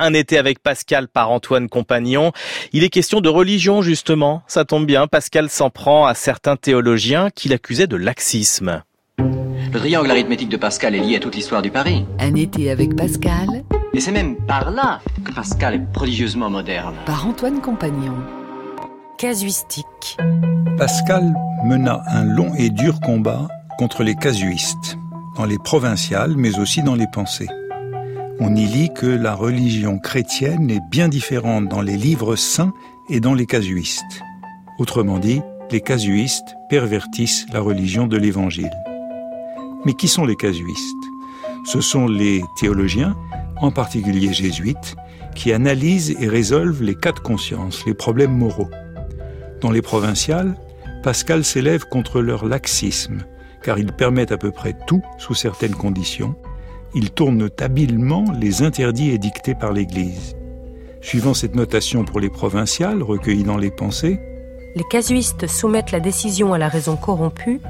Un été avec Pascal par Antoine Compagnon. Il est question de religion justement. Ça tombe bien, Pascal s'en prend à certains théologiens qui l'accusaient de laxisme. Le triangle arithmétique de Pascal est lié à toute l'histoire du Paris. Un été avec Pascal. Et c'est même par là que Pascal est prodigieusement moderne. Par Antoine Compagnon. Casuistique. Pascal mena un long et dur combat contre les casuistes, dans les provinciales mais aussi dans les pensées on y lit que la religion chrétienne est bien différente dans les livres saints et dans les casuistes. Autrement dit, les casuistes pervertissent la religion de l'Évangile. Mais qui sont les casuistes? Ce sont les théologiens, en particulier jésuites, qui analysent et résolvent les cas de conscience, les problèmes moraux. Dans les provinciales, Pascal s'élève contre leur laxisme, car ils permettent à peu près tout sous certaines conditions, ils tournent habilement les interdits édictés par l'Église. Suivant cette notation pour les provinciales recueillies dans les pensées, les casuistes soumettent la décision à la raison corrompue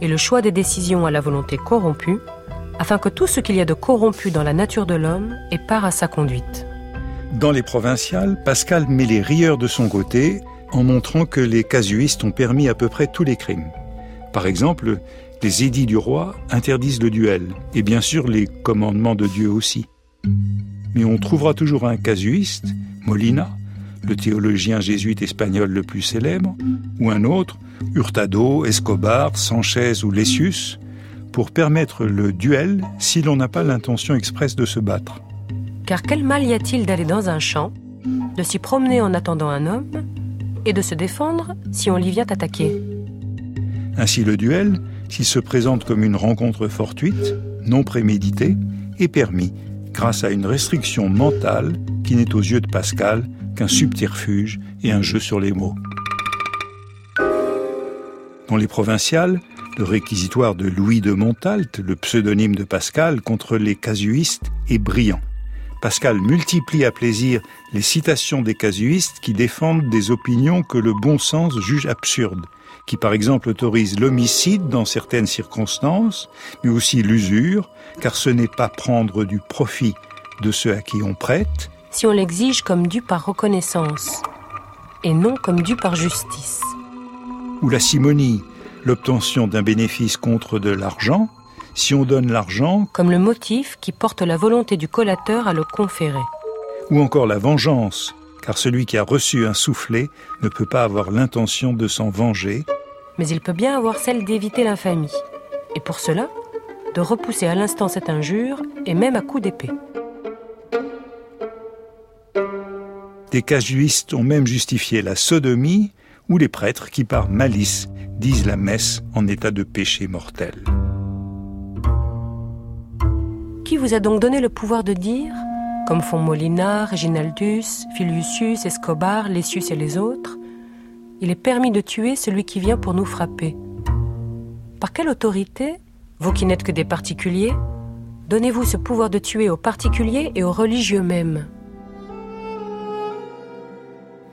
et le choix des décisions à la volonté corrompue, afin que tout ce qu'il y a de corrompu dans la nature de l'homme ait part à sa conduite. Dans les provinciales, Pascal met les rieurs de son côté en montrant que les casuistes ont permis à peu près tous les crimes. Par exemple, les édits du roi interdisent le duel, et bien sûr les commandements de Dieu aussi. Mais on trouvera toujours un casuiste, Molina, le théologien jésuite espagnol le plus célèbre, ou un autre, Hurtado, Escobar, Sanchez ou Lessius, pour permettre le duel si l'on n'a pas l'intention expresse de se battre. Car quel mal y a-t-il d'aller dans un champ, de s'y promener en attendant un homme, et de se défendre si on l'y vient attaquer? Ainsi le duel, s'il se présente comme une rencontre fortuite, non préméditée, est permis grâce à une restriction mentale qui n'est aux yeux de Pascal qu'un subterfuge et un jeu sur les mots. Dans les provinciales, le réquisitoire de Louis de Montalte, le pseudonyme de Pascal, contre les casuistes, est brillant. Pascal multiplie à plaisir les citations des casuistes qui défendent des opinions que le bon sens juge absurdes, qui par exemple autorise l'homicide dans certaines circonstances, mais aussi l'usure, car ce n'est pas prendre du profit de ceux à qui on prête. Si on l'exige comme dû par reconnaissance, et non comme dû par justice. Ou la simonie, l'obtention d'un bénéfice contre de l'argent, si on donne l'argent comme le motif qui porte la volonté du collateur à le conférer. Ou encore la vengeance, car celui qui a reçu un soufflet ne peut pas avoir l'intention de s'en venger, mais il peut bien avoir celle d'éviter l'infamie. Et pour cela, de repousser à l'instant cette injure, et même à coups d'épée. Des casuistes ont même justifié la sodomie ou les prêtres qui par malice disent la messe en état de péché mortel. Vous a donc donné le pouvoir de dire, comme font Molina, Reginaldus, Filiusius, Escobar, Lessius et les autres, il est permis de tuer celui qui vient pour nous frapper. Par quelle autorité, vous qui n'êtes que des particuliers, donnez-vous ce pouvoir de tuer aux particuliers et aux religieux mêmes?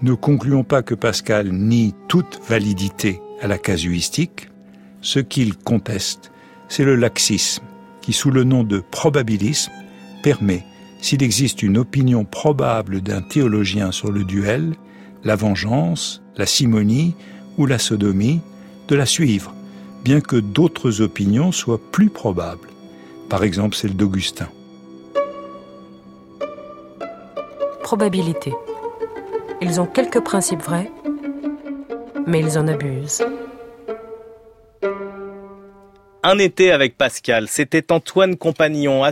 Ne concluons pas que Pascal nie toute validité à la casuistique. Ce qu'il conteste, c'est le laxisme, qui sous le nom de probabilisme permet, s'il existe une opinion probable d'un théologien sur le duel, la vengeance, la simonie ou la sodomie, de la suivre, bien que d'autres opinions soient plus probables. Par exemple celle d'Augustin. Probabilité. Ils ont quelques principes vrais, mais ils en abusent. Un été avec Pascal, c'était Antoine Compagnon.